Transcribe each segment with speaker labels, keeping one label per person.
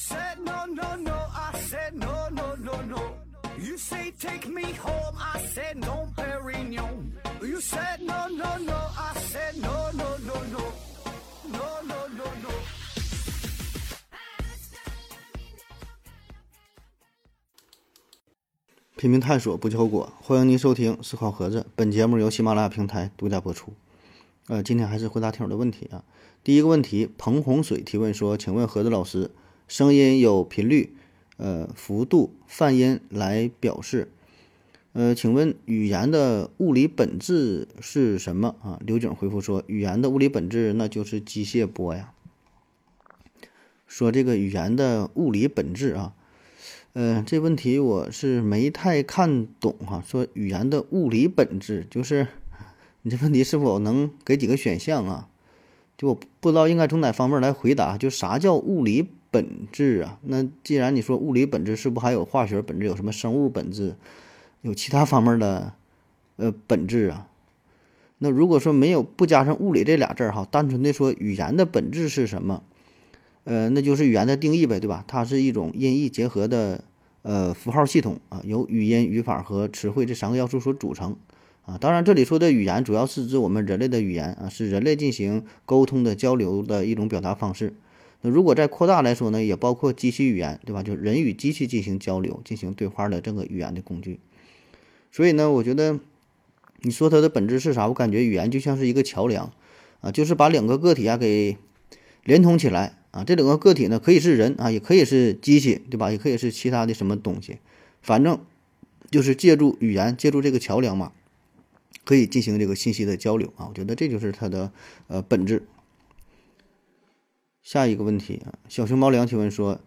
Speaker 1: said no, no, no. I said no, no, no, no. You say take me home. I said no, Perignon. You said no, no, no. I said no, no, no, no. No, no, no, no.
Speaker 2: 拼命探索，不计后果。欢迎您收听《思考盒子》，本节目由喜马拉雅平台独家播出。呃，今天还是回答听友的问题啊。第一个问题，彭洪水提问说：“请问盒子老师，声音有频率、呃幅度、泛音来表示，呃，请问语言的物理本质是什么啊？”刘景回复说：“语言的物理本质那就是机械波呀。”说这个语言的物理本质啊。呃，这问题我是没太看懂哈。说语言的物理本质，就是你这问题是否能给几个选项啊？就我不知道应该从哪方面来回答。就啥叫物理本质啊？那既然你说物理本质，是不是还有化学本质？有什么生物本质？有其他方面的呃本质啊？那如果说没有不加上物理这俩字儿哈，单纯的说语言的本质是什么？呃，那就是语言的定义呗，对吧？它是一种音译结合的呃符号系统啊，由语音、语法和词汇这三个要素所组成啊。当然，这里说的语言主要是指我们人类的语言啊，是人类进行沟通的交流的一种表达方式。那如果再扩大来说呢，也包括机器语言，对吧？就人与机器进行交流、进行对话的这个语言的工具。所以呢，我觉得你说它的本质是啥？我感觉语言就像是一个桥梁啊，就是把两个个体啊给连通起来。啊，这两个个体呢，可以是人啊，也可以是机器，对吧？也可以是其他的什么东西，反正就是借助语言，借助这个桥梁嘛，可以进行这个信息的交流啊。我觉得这就是它的呃本质。下一个问题啊，小熊猫粮提问说：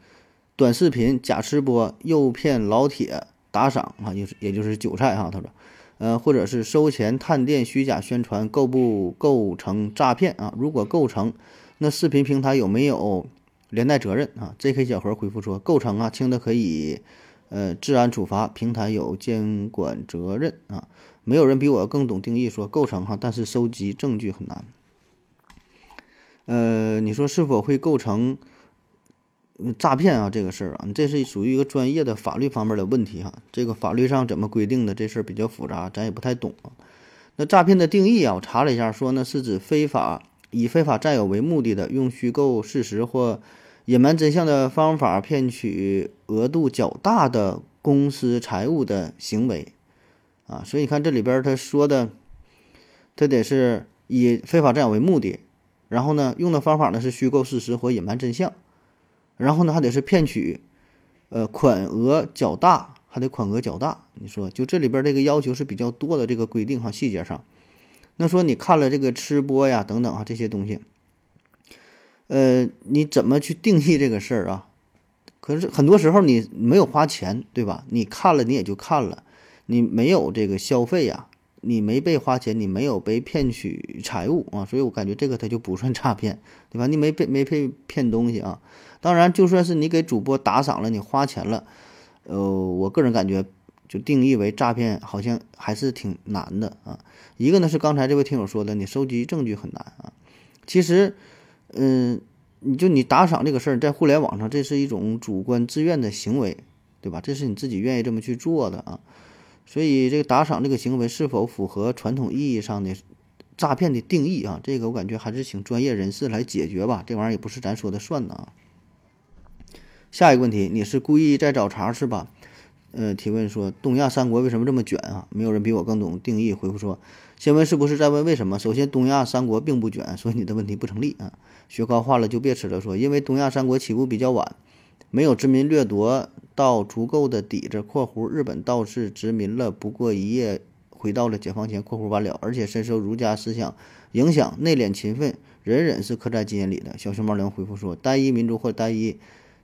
Speaker 2: 短视频假吃播诱骗老铁打赏啊，就是也就是韭菜哈，他说，呃，或者是收钱探店虚假宣传，构不构成诈骗啊？如果构成。那视频平台有没有连带责任啊？J.K. 小何回复说构成啊，轻的可以呃治安处罚，平台有监管责任啊。没有人比我更懂定义说构成哈，但是收集证据很难。呃，你说是否会构成诈骗啊？这个事儿啊，这是属于一个专业的法律方面的问题哈。这个法律上怎么规定的这事儿比较复杂，咱也不太懂啊。那诈骗的定义啊，我查了一下，说呢是指非法。以非法占有为目的的，用虚构事实或隐瞒真相的方法骗取额度较大的公司财物的行为，啊，所以你看这里边他说的，他得是以非法占有为目的，然后呢，用的方法呢是虚构事实或隐瞒真相，然后呢还得是骗取，呃，款额较大，还得款额较大。你说就这里边这个要求是比较多的这个规定哈，细节上。那说你看了这个吃播呀，等等啊这些东西，呃，你怎么去定义这个事儿啊？可是很多时候你没有花钱，对吧？你看了你也就看了，你没有这个消费呀，你没被花钱，你没有被骗取财物啊，所以我感觉这个它就不算诈骗，对吧？你没被没被骗东西啊。当然，就算是你给主播打赏了，你花钱了，呃，我个人感觉。就定义为诈骗，好像还是挺难的啊。一个呢是刚才这位听友说的，你收集证据很难啊。其实，嗯，你就你打赏这个事儿，在互联网上，这是一种主观自愿的行为，对吧？这是你自己愿意这么去做的啊。所以，这个打赏这个行为是否符合传统意义上的诈骗的定义啊？这个我感觉还是请专业人士来解决吧。这玩意儿也不是咱说的算的啊。下一个问题，你是故意在找茬是吧？呃，提问说东亚三国为什么这么卷啊？没有人比我更懂定义。回复说，先问是不是在问为什么？首先，东亚三国并不卷，所以你的问题不成立啊。学高化了就别吃了。说因为东亚三国起步比较晚，没有殖民掠夺到足够的底子（括弧日本倒是殖民了不过一夜，回到了解放前）（括弧完了），而且深受儒家思想影响，内敛勤奋，忍忍是刻在基因里的。小熊猫粮回复说，单一民族或单一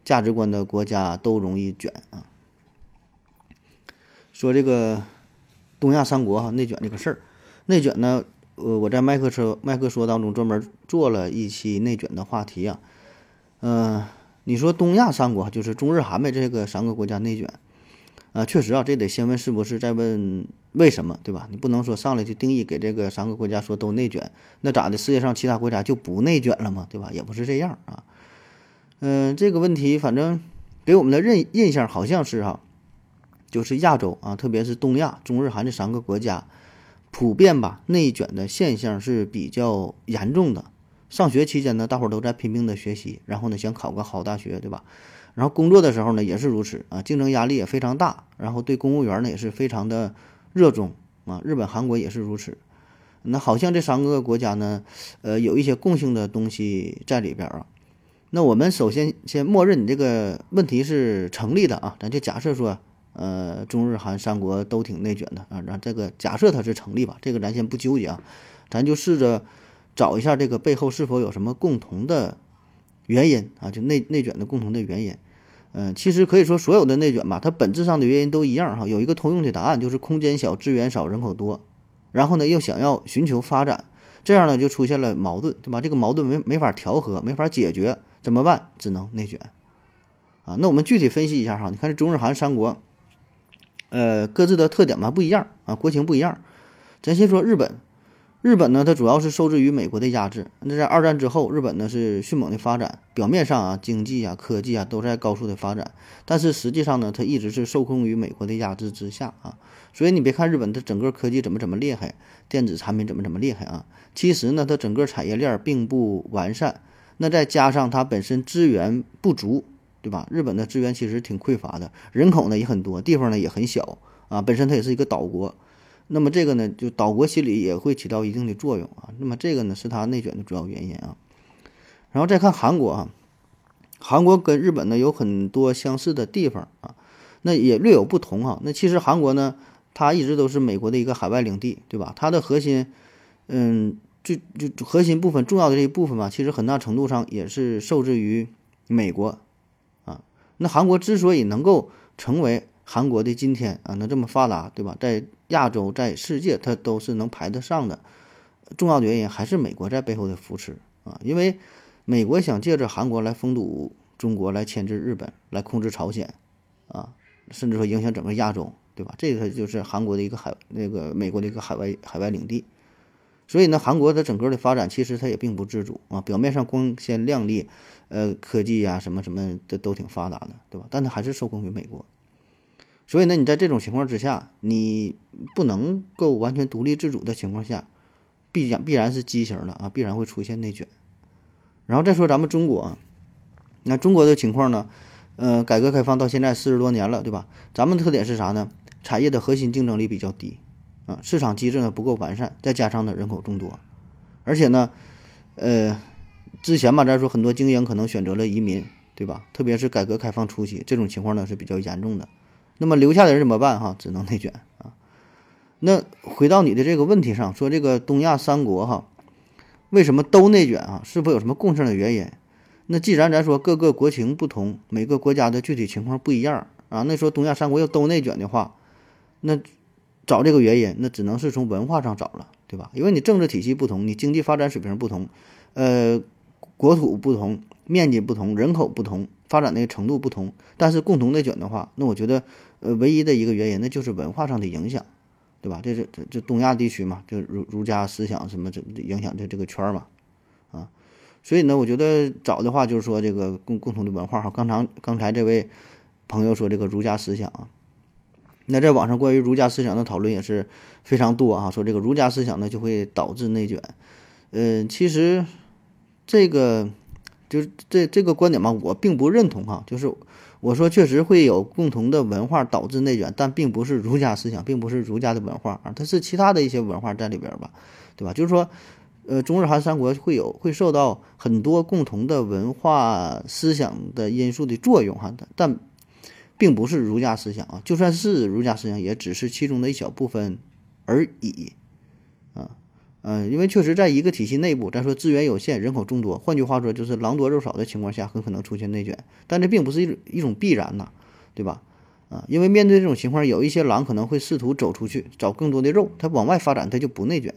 Speaker 2: 价值观的国家都容易卷啊。说这个东亚三国哈内卷这个事儿，内卷呢，呃，我在麦克说麦克说当中专门做了一期内卷的话题啊，嗯，你说东亚三国就是中日韩呗，这个三个国家内卷，啊，确实啊，这得先问是不是在问为什么，对吧？你不能说上来就定义给这个三个国家说都内卷，那咋的？世界上其他国家就不内卷了吗？对吧？也不是这样啊，嗯，这个问题反正给我们的印印象好像是哈，就是亚洲啊，特别是东亚、中日韩这三个国家，普遍吧内卷的现象是比较严重的。上学期间呢，大伙儿都在拼命的学习，然后呢想考个好大学，对吧？然后工作的时候呢也是如此啊，竞争压力也非常大，然后对公务员呢也是非常的热衷啊。日本、韩国也是如此。那好像这三个国家呢，呃，有一些共性的东西在里边啊。那我们首先先默认你这个问题是成立的啊，咱就假设说，呃，中日韩三国都挺内卷的啊，让这个假设它是成立吧，这个咱先不纠结啊，咱就试着找一下这个背后是否有什么共同的原因啊，就内内卷的共同的原因。嗯，其实可以说所有的内卷吧，它本质上的原因都一样哈，有一个通用的答案，就是空间小、资源少、人口多。然后呢，又想要寻求发展，这样呢就出现了矛盾，对吧？这个矛盾没没法调和，没法解决，怎么办？只能内卷，啊，那我们具体分析一下哈，你看这中日韩三国，呃，各自的特点嘛不一样啊，国情不一样，咱先说日本。日本呢，它主要是受制于美国的压制。那在二战之后，日本呢是迅猛的发展，表面上啊，经济啊、科技啊都在高速的发展，但是实际上呢，它一直是受控于美国的压制之下啊。所以你别看日本的整个科技怎么怎么厉害，电子产品怎么怎么厉害啊，其实呢，它整个产业链并不完善。那再加上它本身资源不足，对吧？日本的资源其实挺匮乏的，人口呢也很多，地方呢也很小啊，本身它也是一个岛国。那么这个呢，就岛国心理也会起到一定的作用啊。那么这个呢，是它内卷的主要原因啊。然后再看韩国啊，韩国跟日本呢有很多相似的地方啊，那也略有不同啊。那其实韩国呢，它一直都是美国的一个海外领地，对吧？它的核心，嗯，就就核心部分重要的这一部分嘛，其实很大程度上也是受制于美国啊。那韩国之所以能够成为韩国的今天啊，能这么发达，对吧？在亚洲，在世界，它都是能排得上的。重要的原因还是美国在背后的扶持啊，因为美国想借着韩国来封堵中国，来牵制日本，来控制朝鲜，啊，甚至说影响整个亚洲，对吧？这个就是韩国的一个海，那个美国的一个海外海外领地。所以呢，韩国的整个的发展其实它也并不自主啊，表面上光鲜亮丽，呃，科技呀什么什么的都挺发达的，对吧？但它还是受控于美国。所以呢，你在这种情况之下，你不能够完全独立自主的情况下，必然必然是畸形的啊，必然会出现内卷。然后再说咱们中国，那中国的情况呢，呃，改革开放到现在四十多年了，对吧？咱们的特点是啥呢？产业的核心竞争力比较低啊，市场机制呢不够完善，再加上呢人口众多，而且呢，呃，之前吧，咱说很多精英可能选择了移民，对吧？特别是改革开放初期，这种情况呢是比较严重的。那么留下的人怎么办？哈，只能内卷啊。那回到你的这个问题上，说这个东亚三国哈，为什么都内卷啊？是否有什么共性的原因？那既然咱说各个国情不同，每个国家的具体情况不一样啊，那说东亚三国要都内卷的话，那找这个原因，那只能是从文化上找了，对吧？因为你政治体系不同，你经济发展水平不同，呃，国土不同，面积不同，人口不同，发展的程度不同，但是共同内卷的话，那我觉得。呃，唯一的一个原因，那就是文化上的影响，对吧？这是这这东亚地区嘛，就儒儒家思想什么这影响这这个圈儿嘛，啊，所以呢，我觉得早的话就是说这个共共同的文化哈。刚才刚才这位朋友说这个儒家思想啊，那在网上关于儒家思想的讨论也是非常多啊，说这个儒家思想呢就会导致内卷，嗯，其实这个就是这这个观点嘛，我并不认同哈，就是。我说确实会有共同的文化导致内卷，但并不是儒家思想，并不是儒家的文化啊，它是其他的一些文化在里边吧，对吧？就是说，呃，中日韩三国会有会受到很多共同的文化思想的因素的作用哈，但并不是儒家思想啊，就算是儒家思想，也只是其中的一小部分而已嗯，因为确实在一个体系内部，咱说资源有限，人口众多，换句话说就是狼多肉少的情况下，很可能出现内卷。但这并不是一种一种必然呐，对吧？啊，因为面对这种情况，有一些狼可能会试图走出去，找更多的肉，它往外发展，它就不内卷。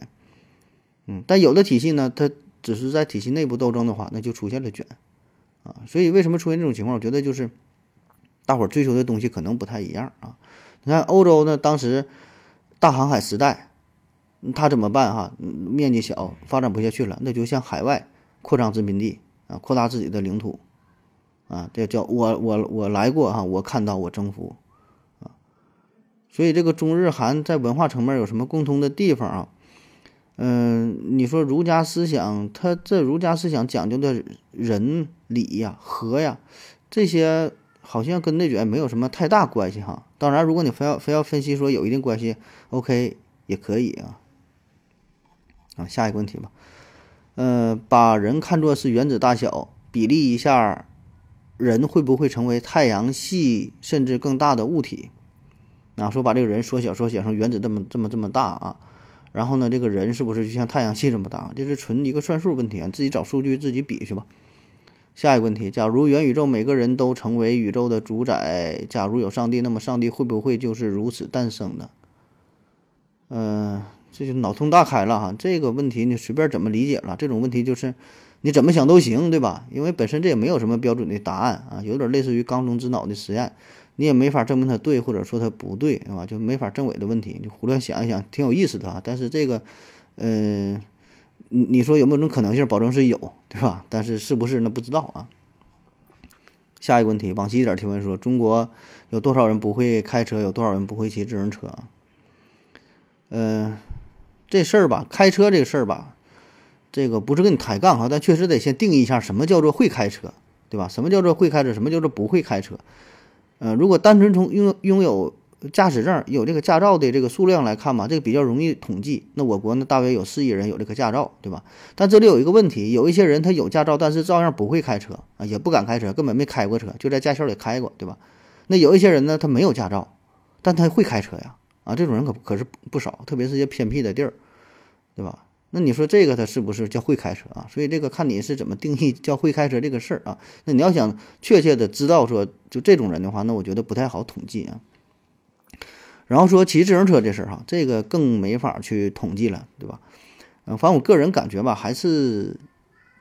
Speaker 2: 嗯，但有的体系呢，它只是在体系内部斗争的话，那就出现了卷。啊，所以为什么出现这种情况？我觉得就是大伙儿追求的东西可能不太一样啊。你看欧洲呢，当时大航海时代。他怎么办？哈，面积小，发展不下去了，那就向海外扩张殖民地啊，扩大自己的领土，啊，这叫我我我来过哈，我看到我征服啊。所以这个中日韩在文化层面有什么共通的地方啊？嗯，你说儒家思想，他这儒家思想讲究的仁礼呀、和呀，这些好像跟内卷没有什么太大关系哈。当然，如果你非要非要分析说有一定关系，OK 也可以啊。啊，下一个问题吧。呃，把人看作是原子大小，比例一下，人会不会成为太阳系甚至更大的物体？啊，说把这个人缩小缩小成原子这么这么这么大啊？然后呢，这个人是不是就像太阳系这么大？这是纯一个算术问题啊，自己找数据自己比去吧。下一个问题：假如元宇宙每个人都成为宇宙的主宰，假如有上帝，那么上帝会不会就是如此诞生的？嗯，这就脑洞大开了哈。这个问题你随便怎么理解了？这种问题就是你怎么想都行，对吧？因为本身这也没有什么标准的答案啊，有点类似于缸中之脑的实验。你也没法证明它对，或者说它不对，是吧？就没法证伪的问题，你胡乱想一想，挺有意思的啊。但是这个，嗯，你你说有没有种可能性？保证是有，对吧？但是是不是那不知道啊。下一个问题，往西一点提问说：中国有多少人不会开车？有多少人不会骑自行车？嗯，这事儿吧，开车这个事儿吧，这个不是跟你抬杠哈，但确实得先定义一下什么叫做会开车，对吧？什么叫做会开车？什么叫做不会开车？呃，如果单纯从拥拥有驾驶证、有这个驾照的这个数量来看嘛，这个比较容易统计。那我国呢，大约有四亿人有这个驾照，对吧？但这里有一个问题，有一些人他有驾照，但是照样不会开车啊，也不敢开车，根本没开过车，就在驾校里开过，对吧？那有一些人呢，他没有驾照，但他会开车呀，啊，这种人可可是不少，特别是些偏僻的地儿，对吧？那你说这个他是不是叫会开车啊？所以这个看你是怎么定义叫会开车这个事儿啊。那你要想确切的知道说就这种人的话，那我觉得不太好统计啊。然后说骑自行车这事儿哈，这个更没法去统计了，对吧？嗯，反正我个人感觉吧，还是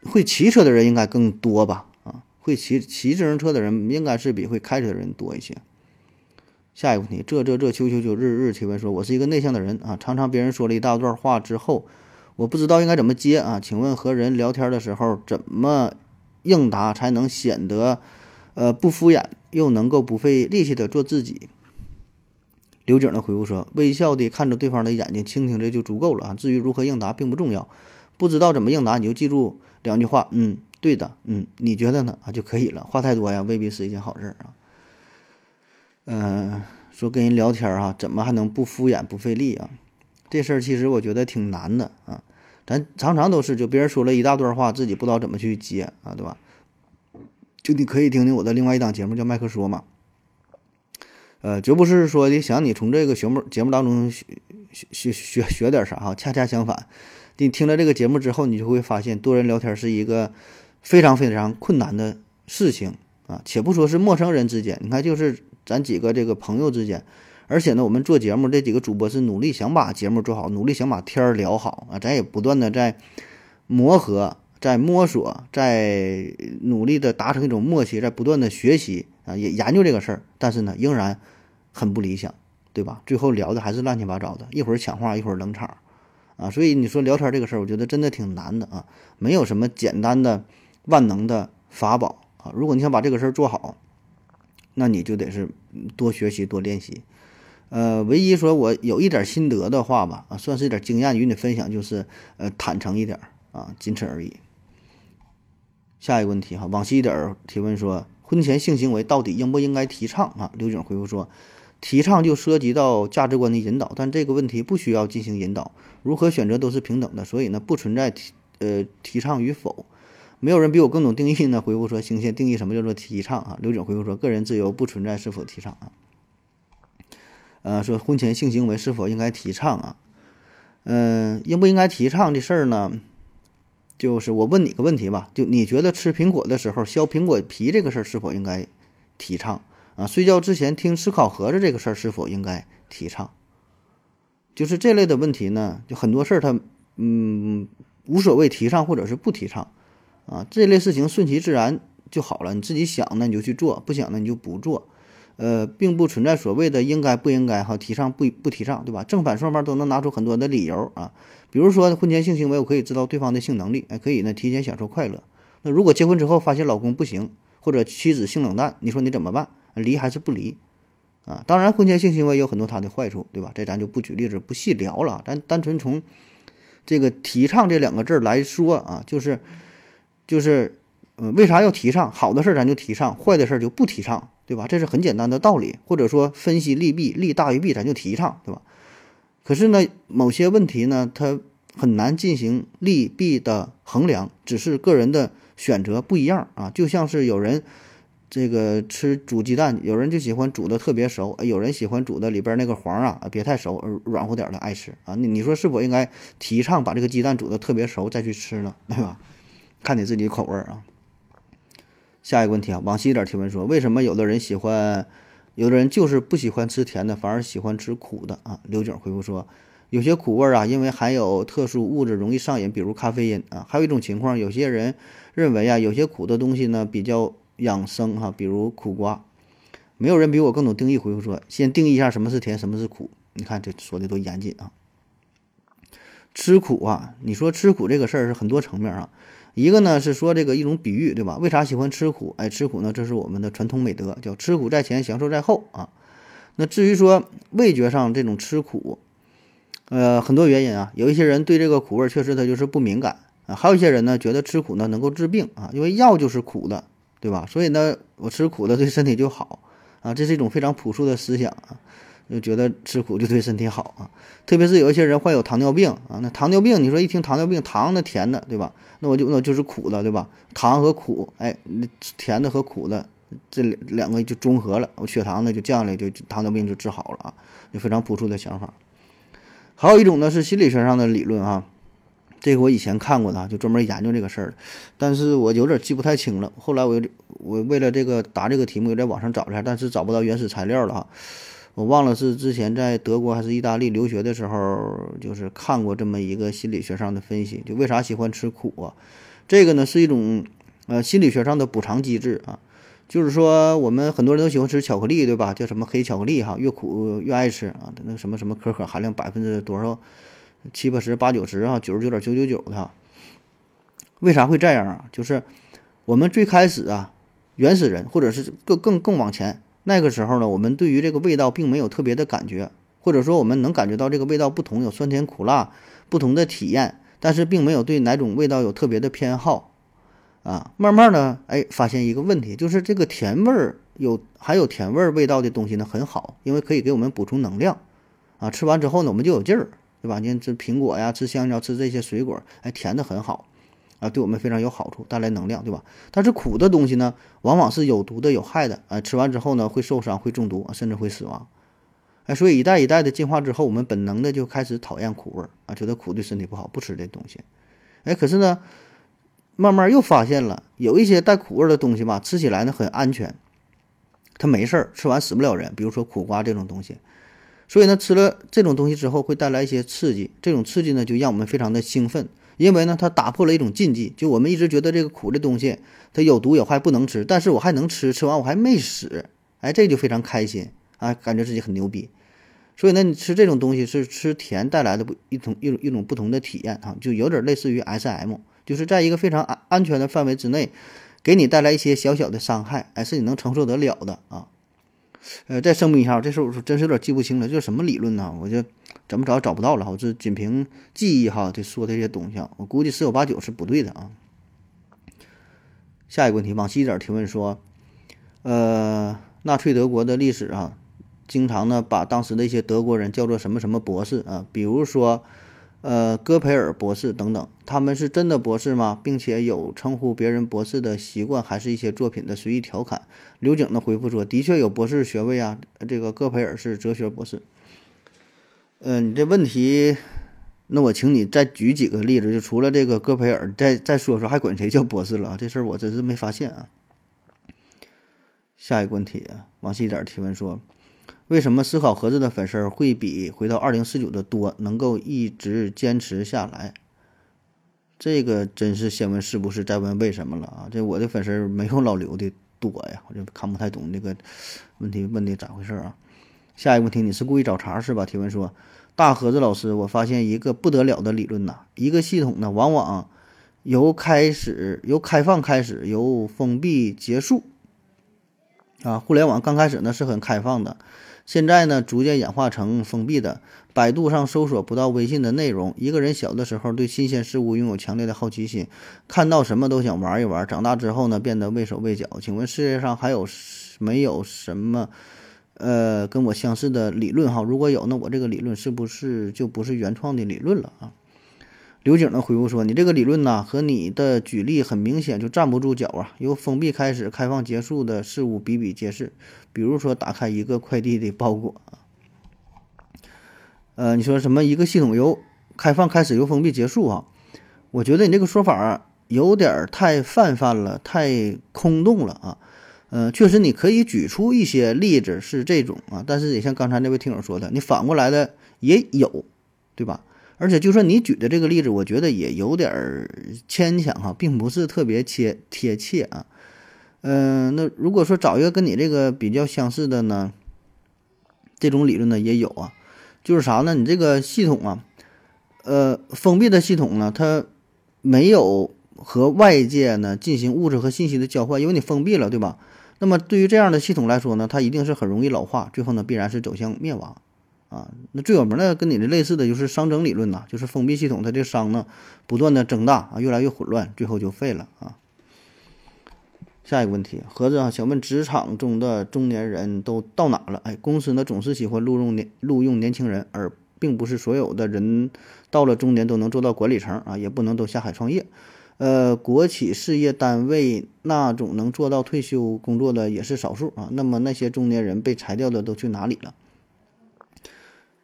Speaker 2: 会骑车的人应该更多吧？啊，会骑骑自行车的人应该是比会开车的人多一些。下一个问题，这这这秋秋秋日日提问说，我是一个内向的人啊，常常别人说了一大段话之后。我不知道应该怎么接啊？请问和人聊天的时候怎么应答才能显得呃不敷衍，又能够不费力气的做自己？刘景的回复说：微笑的看着对方的眼睛，倾听着就足够了啊。至于如何应答并不重要，不知道怎么应答你就记住两句话：嗯，对的，嗯，你觉得呢？啊就可以了。话太多呀，未必是一件好事啊。嗯，说跟人聊天啊，怎么还能不敷衍不费力啊？这事儿其实我觉得挺难的啊，咱常常都是就别人说了一大段话，自己不知道怎么去接啊，对吧？就你可以听听我的另外一档节目叫麦克说嘛，呃，绝不是说的想你从这个节目节目当中学学学学点啥哈，恰恰相反，你听了这个节目之后，你就会发现多人聊天是一个非常非常困难的事情啊，且不说是陌生人之间，你看就是咱几个这个朋友之间。而且呢，我们做节目这几个主播是努力想把节目做好，努力想把天儿聊好啊，咱也不断的在磨合、在摸索、在努力的达成一种默契，在不断的学习啊，也研究这个事儿。但是呢，仍然很不理想，对吧？最后聊的还是乱七八糟的，一会儿抢话，一会儿冷场啊。所以你说聊天这个事儿，我觉得真的挺难的啊，没有什么简单的万能的法宝啊。如果你想把这个事儿做好，那你就得是多学习、多练习。呃，唯一说我有一点心得的话吧，啊，算是一点经验与你分享，就是呃，坦诚一点啊，仅此而已。下一个问题哈，往西一点提问说，婚前性行为到底应不应该提倡啊？刘景回复说，提倡就涉及到价值观的引导，但这个问题不需要进行引导，如何选择都是平等的，所以呢，不存在提呃提倡与否。没有人比我更懂定义呢。回复说，请先定义什么叫做提倡啊？刘景回复说，个人自由不存在是否提倡啊。呃，说婚前性行为是否应该提倡啊？嗯，应不应该提倡的事儿呢？就是我问你个问题吧，就你觉得吃苹果的时候削苹果皮这个事儿是否应该提倡啊？睡觉之前听吃烤盒子这个事儿是否应该提倡？就是这类的问题呢，就很多事儿它嗯无所谓提倡或者是不提倡啊，这类事情顺其自然就好了，你自己想呢你就去做，不想呢你就不做。呃，并不存在所谓的应该不应该哈，提倡不不提倡，对吧？正反双方都能拿出很多的理由啊。比如说婚前性行为，我可以知道对方的性能力，哎，可以呢提前享受快乐。那如果结婚之后发现老公不行，或者妻子性冷淡，你说你怎么办？离还是不离？啊，当然婚前性行为有很多它的坏处，对吧？这咱就不举例子，不细聊了。咱单纯从这个提倡这两个字来说啊，就是就是，嗯，为啥要提倡？好的事儿咱就提倡，坏的事儿就不提倡，对吧？这是很简单的道理。或者说分析利弊，利大于弊，咱就提倡，对吧？可是呢，某些问题呢，它很难进行利弊的衡量，只是个人的选择不一样啊。就像是有人这个吃煮鸡蛋，有人就喜欢煮的特别熟，有人喜欢煮的里边那个黄啊别太熟，软乎点的爱吃啊。你你说是否应该提倡把这个鸡蛋煮的特别熟再去吃呢？对吧？看你自己口味啊。下一个问题啊，往西点提问说，为什么有的人喜欢？有的人就是不喜欢吃甜的，反而喜欢吃苦的啊。刘景回复说，有些苦味啊，因为含有特殊物质容易上瘾，比如咖啡因啊。还有一种情况，有些人认为啊，有些苦的东西呢比较养生哈，比如苦瓜。没有人比我更懂定义。回复说，先定义一下什么是甜，什么是苦。你看这说的多严谨啊。吃苦啊，你说吃苦这个事儿是很多层面啊。一个呢是说这个一种比喻，对吧？为啥喜欢吃苦？哎，吃苦呢，这是我们的传统美德，叫吃苦在前，享受在后啊。那至于说味觉上这种吃苦，呃，很多原因啊。有一些人对这个苦味确实他就是不敏感啊，还有一些人呢觉得吃苦呢能够治病啊，因为药就是苦的，对吧？所以呢，我吃苦的对身体就好啊，这是一种非常朴素的思想啊。就觉得吃苦就对身体好啊，特别是有一些人患有糖尿病啊，那糖尿病你说一听糖尿病，糖的甜的对吧？那我就那就是苦的对吧？糖和苦，哎，那甜的和苦的这两个就中和了，我血糖呢就降了，就糖尿病就治好了啊，就非常朴素的想法。还有一种呢是心理学上的理论啊，这个我以前看过的，就专门研究这个事儿，但是我有点记不太清了。后来我我为了这个答这个题目，又在网上找了下，但是找不到原始材料了啊。我忘了是之前在德国还是意大利留学的时候，就是看过这么一个心理学上的分析，就为啥喜欢吃苦啊？这个呢是一种呃心理学上的补偿机制啊，就是说我们很多人都喜欢吃巧克力，对吧？叫什么黑巧克力哈，越苦越爱吃啊，那什么什么可可含量百分之多少七八十八九十啊，九十九点九九九的，为啥会这样啊？就是我们最开始啊，原始人或者是更更更往前。那个时候呢，我们对于这个味道并没有特别的感觉，或者说我们能感觉到这个味道不同，有酸甜苦辣不同的体验，但是并没有对哪种味道有特别的偏好，啊，慢慢呢，哎，发现一个问题，就是这个甜味儿有还有甜味儿味道的东西呢很好，因为可以给我们补充能量，啊，吃完之后呢我们就有劲儿，对吧？你吃苹果呀，吃香蕉，吃这些水果，哎，甜的很好。啊，对我们非常有好处，带来能量，对吧？但是苦的东西呢，往往是有毒的、有害的，啊，吃完之后呢，会受伤、会中毒，甚至会死亡。哎，所以一代一代的进化之后，我们本能的就开始讨厌苦味儿，啊，觉得苦对身体不好，不吃这东西。哎，可是呢，慢慢又发现了，有一些带苦味的东西吧，吃起来呢很安全，它没事儿，吃完死不了人。比如说苦瓜这种东西，所以呢，吃了这种东西之后会带来一些刺激，这种刺激呢就让我们非常的兴奋。因为呢，它打破了一种禁忌，就我们一直觉得这个苦的东西它有毒有害，不能吃，但是我还能吃，吃完我还没死，哎，这就非常开心啊，感觉自己很牛逼。所以呢，你吃这种东西是吃甜带来的不一种一种一种不同的体验啊，就有点类似于 S.M，就是在一个非常安安全的范围之内，给你带来一些小小的伤害，哎，是你能承受得了的啊。呃，再声明一下，这事我真是有点记不清了，这是什么理论呢？我就。怎么找找不到了我，这仅凭记忆哈，这说这些东西，我估计十有八九是不对的啊。下一个问题，往西点提问说，呃，纳粹德国的历史啊，经常呢把当时的一些德国人叫做什么什么博士啊，比如说呃戈培尔博士等等，他们是真的博士吗？并且有称呼别人博士的习惯，还是一些作品的随意调侃？刘景的回复说，的确有博士学位啊，这个戈培尔是哲学博士。嗯，你这问题，那我请你再举几个例子，就除了这个戈培尔，再再说说还管谁叫博士了？这事儿我真是没发现啊。下一个问题啊，往细点提问说，为什么思考盒子的粉丝会比回到二零四九的多，能够一直坚持下来？这个真是先问是不是，再问为什么了啊？这我的粉丝没有老刘的多呀，我就看不太懂这个问题问的咋回事啊？下一个问题，你是故意找茬是吧？提问说。大盒子老师，我发现一个不得了的理论呐，一个系统呢，往往由开始由开放开始，由封闭结束啊，互联网刚开始呢是很开放的，现在呢逐渐演化成封闭的。百度上搜索不到微信的内容。一个人小的时候对新鲜事物拥有强烈的好奇心，看到什么都想玩一玩。长大之后呢，变得畏手畏脚。请问世界上还有没有什么呃跟我相似的理论哈？如果有，那我这个理论是不是就不是原创的理论了啊？刘景呢回复说：“你这个理论呢和你的举例很明显就站不住脚啊！由封闭开始，开放结束的事物比比皆是。比如说，打开一个快递的包裹啊。”呃，你说什么？一个系统由开放开始，由封闭结束啊？我觉得你这个说法有点太泛泛了，太空洞了啊。呃，确实你可以举出一些例子是这种啊，但是也像刚才那位听友说的，你反过来的也有，对吧？而且就算你举的这个例子，我觉得也有点牵强哈，并不是特别贴贴切啊。嗯，那如果说找一个跟你这个比较相似的呢，这种理论呢也有啊。就是啥呢？你这个系统啊，呃，封闭的系统呢，它没有和外界呢进行物质和信息的交换，因为你封闭了，对吧？那么对于这样的系统来说呢，它一定是很容易老化，最后呢必然是走向灭亡啊。那最有名的跟你的类似的就是熵增理论呐，就是封闭系统它这熵呢不断的增大啊，越来越混乱，最后就废了啊。下一个问题，盒子啊，想问职场中的中年人都到哪了？哎，公司呢总是喜欢录用年录用年轻人，而并不是所有的人到了中年都能做到管理层啊，也不能都下海创业。呃，国企事业单位那种能做到退休工作的也是少数啊。那么那些中年人被裁掉的都去哪里了？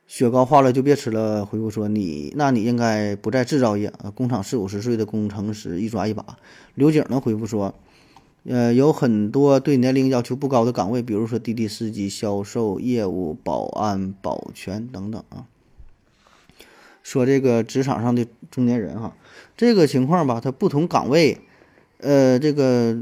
Speaker 2: 雪糕化了就别吃了。回复说你，那你应该不在制造业啊，工厂四五十岁的工程师一抓一把。刘景呢回复说。呃，有很多对年龄要求不高的岗位，比如说滴滴司机、销售、业务、保安、保全等等啊。说这个职场上的中年人哈，这个情况吧，它不同岗位，呃，这个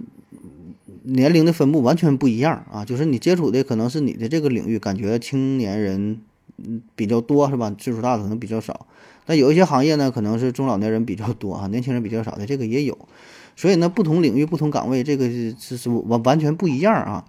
Speaker 2: 年龄的分布完全不一样啊。就是你接触的可能是你的这个领域，感觉青年人嗯比较多是吧？岁数大的可能比较少。但有一些行业呢，可能是中老年人比较多啊，年轻人比较少的，这个也有。所以呢，不同领域、不同岗位，这个是是完完全不一样啊。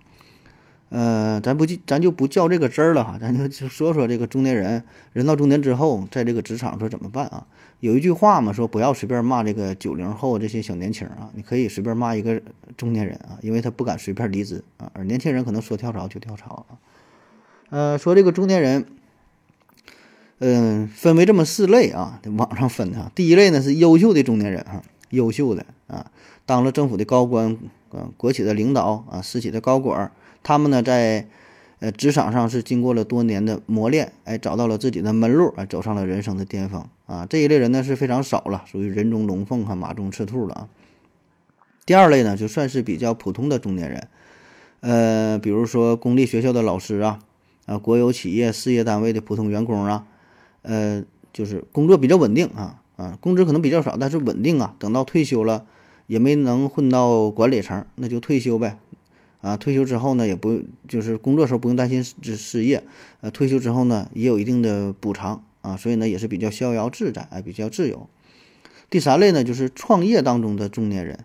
Speaker 2: 呃，咱不记，咱就不较这个真儿了哈，咱就就说说这个中年人，人到中年之后，在这个职场说怎么办啊？有一句话嘛，说不要随便骂这个九零后这些小年轻啊，你可以随便骂一个中年人啊，因为他不敢随便离职啊，而年轻人可能说跳槽就跳槽啊。呃，说这个中年人，嗯，分为这么四类啊，网上分的，第一类呢是优秀的中年人啊。优秀的啊，当了政府的高官，啊，国企的领导啊，私企的高管，他们呢在呃职场上是经过了多年的磨练，哎，找到了自己的门路，啊，走上了人生的巅峰啊。这一类人呢是非常少了，属于人中龙凤和马中赤兔了啊。第二类呢就算是比较普通的中年人，呃，比如说公立学校的老师啊，啊，国有企业事业单位的普通员工啊，呃，就是工作比较稳定啊。啊，工资可能比较少，但是稳定啊。等到退休了，也没能混到管理层，那就退休呗。啊，退休之后呢，也不就是工作时候不用担心失失业。呃，退休之后呢，也有一定的补偿啊，所以呢，也是比较逍遥自在，哎，比较自由。第三类呢，就是创业当中的中年人，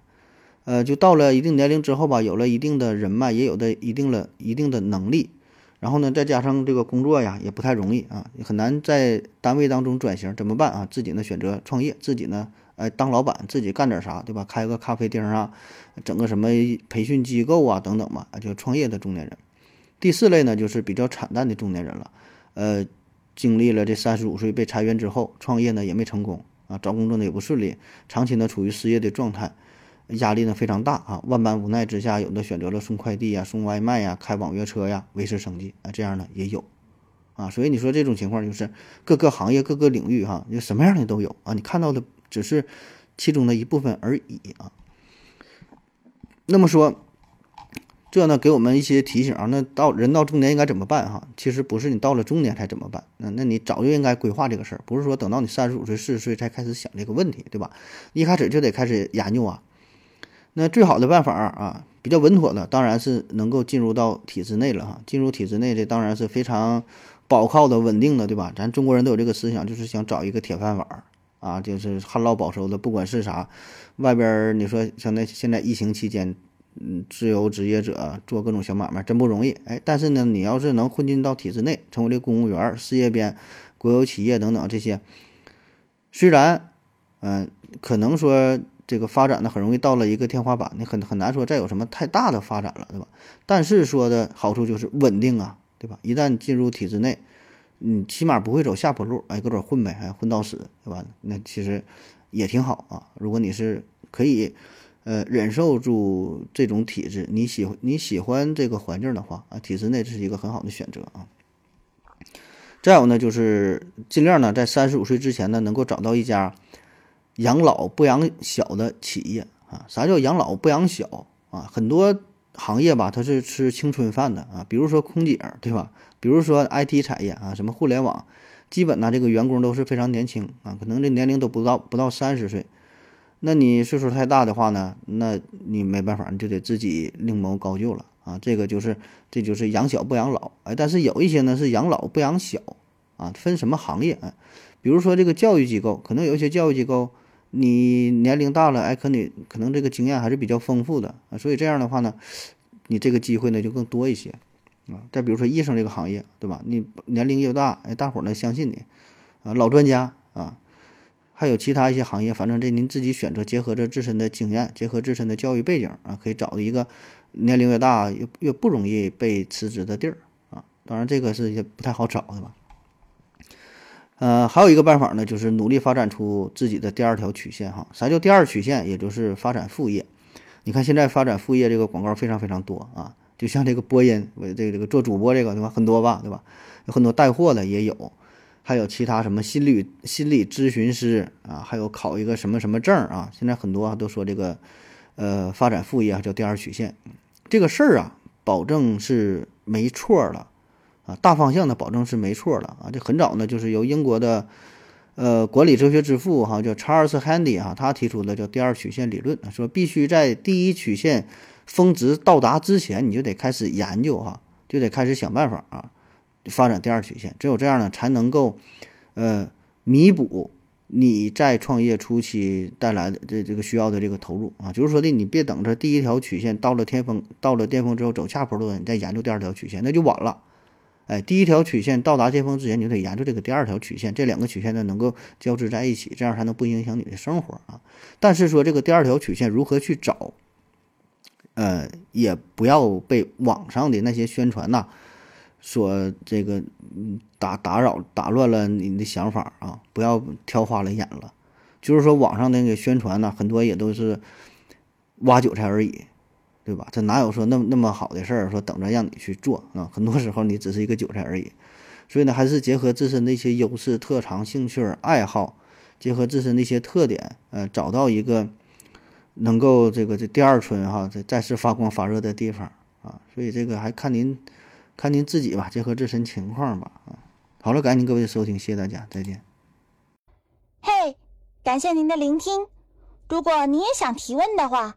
Speaker 2: 呃，就到了一定年龄之后吧，有了一定的人脉，也有的一定了一定的能力。然后呢，再加上这个工作呀，也不太容易啊，也很难在单位当中转型，怎么办啊？自己呢选择创业，自己呢，哎，当老板，自己干点啥，对吧？开个咖啡厅啊，整个什么培训机构啊，等等吧，啊，就创业的中年人。第四类呢，就是比较惨淡的中年人了，呃，经历了这三十五岁被裁员之后，创业呢也没成功啊，找工作呢也不顺利，长期呢处于失业的状态。压力呢非常大啊，万般无奈之下，有的选择了送快递呀、送外卖呀、开网约车呀，维持生计啊，这样呢也有，啊，所以你说这种情况就是各个行业、各个领域哈，就什么样的都有啊，你看到的只是其中的一部分而已啊。那么说，这呢给我们一些提醒啊，那到人到中年应该怎么办哈？其实不是你到了中年才怎么办，那那你早就应该规划这个事儿，不是说等到你三十五岁、四十岁才开始想这个问题，对吧？一开始就得开始研究啊。那最好的办法啊，比较稳妥的，当然是能够进入到体制内了哈。进入体制内，这当然是非常保靠的、稳定的，对吧？咱中国人都有这个思想，就是想找一个铁饭碗啊，就是旱涝保收的。不管是啥，外边你说像那现在疫情期间，嗯，自由职业者做各种小买卖真不容易，哎，但是呢，你要是能混进到体制内，成为这公务员、事业编、国有企业等等这些，虽然，嗯，可能说这个发展的很容易到了一个天花板，你很很难说再有什么太大的发展了，对吧？但是说的好处就是稳定啊，对吧？一旦进入体制内，你起码不会走下坡路，哎，搁这混呗，还混到死，对吧？那其实也挺好啊。如果你是可以。呃，忍受住这种体质，你喜你喜欢这个环境的话啊，体制内这是一个很好的选择啊。再有呢，就是尽量呢在三十五岁之前呢，能够找到一家养老不养小的企业啊。啥叫养老不养小啊？很多行业吧，它是吃青春饭的啊，比如说空姐，对吧？比如说 IT 产业啊，什么互联网，基本呢这个员工都是非常年轻啊，可能这年龄都不到不到三十岁。那你岁数太大的话呢，那你没办法，你就得自己另谋高就了啊。这个就是，这就是养小不养老，哎，但是有一些呢是养老不养小啊，分什么行业啊？比如说这个教育机构，可能有一些教育机构，你年龄大了，哎，可你可能这个经验还是比较丰富的啊，所以这样的话呢，你这个机会呢就更多一些啊。再比如说医生这个行业，对吧？你年龄越大，哎，大伙儿呢相信你啊，老专家啊。还有其他一些行业，反正这您自己选择，结合着自身的经验，结合自身的教育背景啊，可以找一个年龄越大越越不容易被辞职的地儿啊。当然，这个是也不太好找的吧。呃，还有一个办法呢，就是努力发展出自己的第二条曲线哈。啥叫第二曲线？也就是发展副业。你看现在发展副业这个广告非常非常多啊，就像这个播音，我这个这个做主播这个对吧？很多吧，对吧？有很多带货的也有。还有其他什么心理心理咨询师啊，还有考一个什么什么证啊？现在很多都说这个，呃，发展副业啊叫第二曲线，这个事儿啊，保证是没错的啊，大方向的保证是没错的啊。这很早呢，就是由英国的呃管理哲学之父哈叫查尔斯·汉迪哈，他提出的叫第二曲线理论，说必须在第一曲线峰值到达之前，你就得开始研究哈，就得开始想办法啊。发展第二曲线，只有这样呢，才能够，呃，弥补你在创业初期带来的这这个需要的这个投入啊。就是说的，你别等着第一条曲线到了巅峰，到了巅峰之后走下坡路，你再研究第二条曲线，那就晚了。哎，第一条曲线到达巅峰之前，你就得研究这个第二条曲线，这两个曲线呢能够交织在一起，这样才能不影响你的生活啊。但是说这个第二条曲线如何去找，呃，也不要被网上的那些宣传呐。说这个，打打扰打乱了你的想法啊！不要挑花了眼了。就是说，网上那个宣传呢，很多也都是挖韭菜而已，对吧？这哪有说那么那么好的事儿？说等着让你去做啊？很多时候你只是一个韭菜而已。所以呢，还是结合自身的一些优势、特长、兴趣、爱好，结合自身的一些特点，呃，找到一个能够这个这第二春哈，这再次发光发热的地方啊。所以这个还看您。看您自己吧，结合自身情况吧。啊，好了，感谢您各位的收听，谢谢大家，再见。
Speaker 3: 嘿，感谢您的聆听。如果你也想提问的话，